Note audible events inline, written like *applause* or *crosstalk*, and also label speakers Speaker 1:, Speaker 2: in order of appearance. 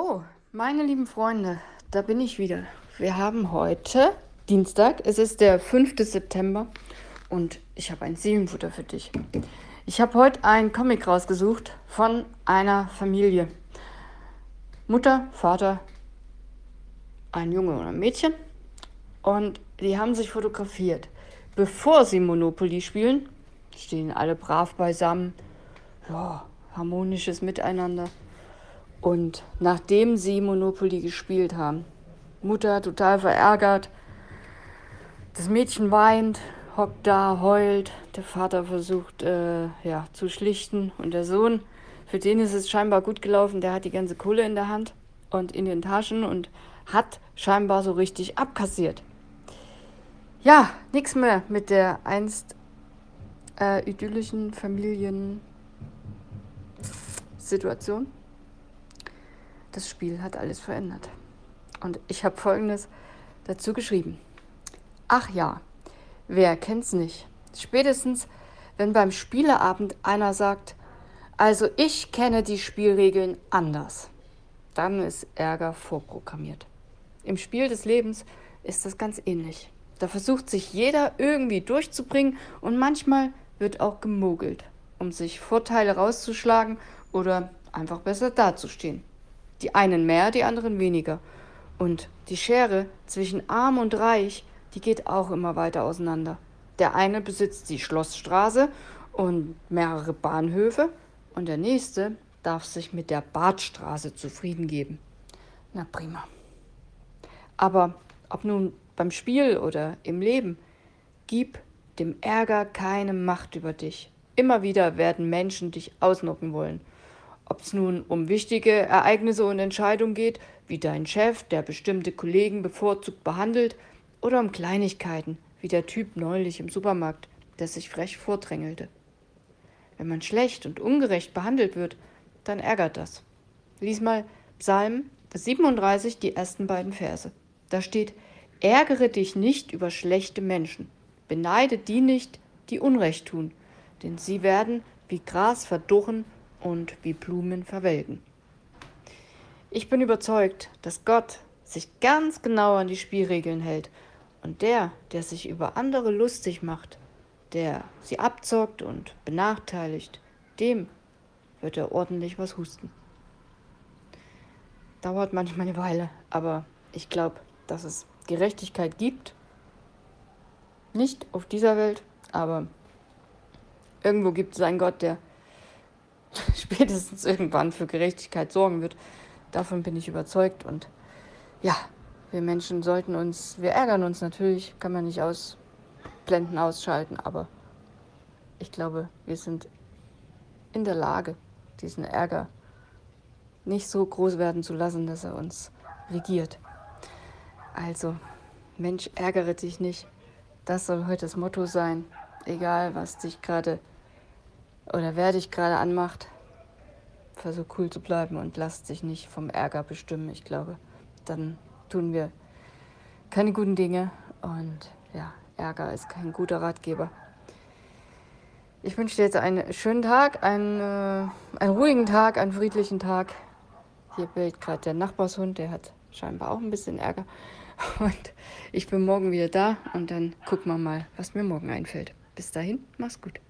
Speaker 1: So, meine lieben Freunde, da bin ich wieder. Wir haben heute Dienstag, es ist der 5. September und ich habe ein Seelenfutter für dich. Ich habe heute einen Comic rausgesucht von einer Familie. Mutter, Vater, ein Junge oder ein Mädchen und die haben sich fotografiert. Bevor sie Monopoly spielen, stehen alle brav beisammen. Ja, harmonisches Miteinander. Und nachdem sie Monopoly gespielt haben, Mutter total verärgert, das Mädchen weint, hockt da, heult, der Vater versucht äh, ja, zu schlichten und der Sohn, für den ist es scheinbar gut gelaufen, der hat die ganze Kohle in der Hand und in den Taschen und hat scheinbar so richtig abkassiert. Ja, nichts mehr mit der einst äh, idyllischen Familiensituation das Spiel hat alles verändert. Und ich habe Folgendes dazu geschrieben. Ach ja, wer kennt's nicht? Spätestens, wenn beim Spieleabend einer sagt, also ich kenne die Spielregeln anders, dann ist Ärger vorprogrammiert. Im Spiel des Lebens ist das ganz ähnlich. Da versucht sich jeder irgendwie durchzubringen und manchmal wird auch gemogelt, um sich Vorteile rauszuschlagen oder einfach besser dazustehen. Die einen mehr, die anderen weniger. Und die Schere zwischen arm und reich, die geht auch immer weiter auseinander. Der eine besitzt die Schlossstraße und mehrere Bahnhöfe und der nächste darf sich mit der Badstraße zufrieden geben. Na prima. Aber ob nun beim Spiel oder im Leben, gib dem Ärger keine Macht über dich. Immer wieder werden Menschen dich ausnocken wollen ob es nun um wichtige Ereignisse und Entscheidungen geht, wie dein Chef, der bestimmte Kollegen bevorzugt behandelt, oder um Kleinigkeiten, wie der Typ neulich im Supermarkt, der sich frech vordrängelte. Wenn man schlecht und ungerecht behandelt wird, dann ärgert das. Lies mal Psalm 37, die ersten beiden Verse. Da steht, ärgere dich nicht über schlechte Menschen, beneide die nicht, die Unrecht tun, denn sie werden wie Gras verdurren und wie Blumen verwelken. Ich bin überzeugt, dass Gott sich ganz genau an die Spielregeln hält und der, der sich über andere lustig macht, der sie abzockt und benachteiligt, dem wird er ordentlich was husten. Dauert manchmal eine Weile, aber ich glaube, dass es Gerechtigkeit gibt. Nicht auf dieser Welt, aber irgendwo gibt es einen Gott, der *laughs* spätestens irgendwann für Gerechtigkeit sorgen wird. Davon bin ich überzeugt. Und ja, wir Menschen sollten uns, wir ärgern uns natürlich, kann man nicht ausblenden, ausschalten, aber ich glaube, wir sind in der Lage, diesen Ärger nicht so groß werden zu lassen, dass er uns regiert. Also, Mensch, ärgere dich nicht. Das soll heute das Motto sein. Egal, was dich gerade oder wer dich gerade anmacht, versuch cool zu bleiben und lass dich nicht vom Ärger bestimmen. Ich glaube, dann tun wir keine guten Dinge und ja, Ärger ist kein guter Ratgeber. Ich wünsche dir jetzt einen schönen Tag, einen, äh, einen ruhigen Tag, einen friedlichen Tag. Hier bellt gerade der Nachbarshund, der hat scheinbar auch ein bisschen Ärger. *laughs* Und ich bin morgen wieder da und dann gucken wir mal, was mir morgen einfällt. Bis dahin, mach's gut.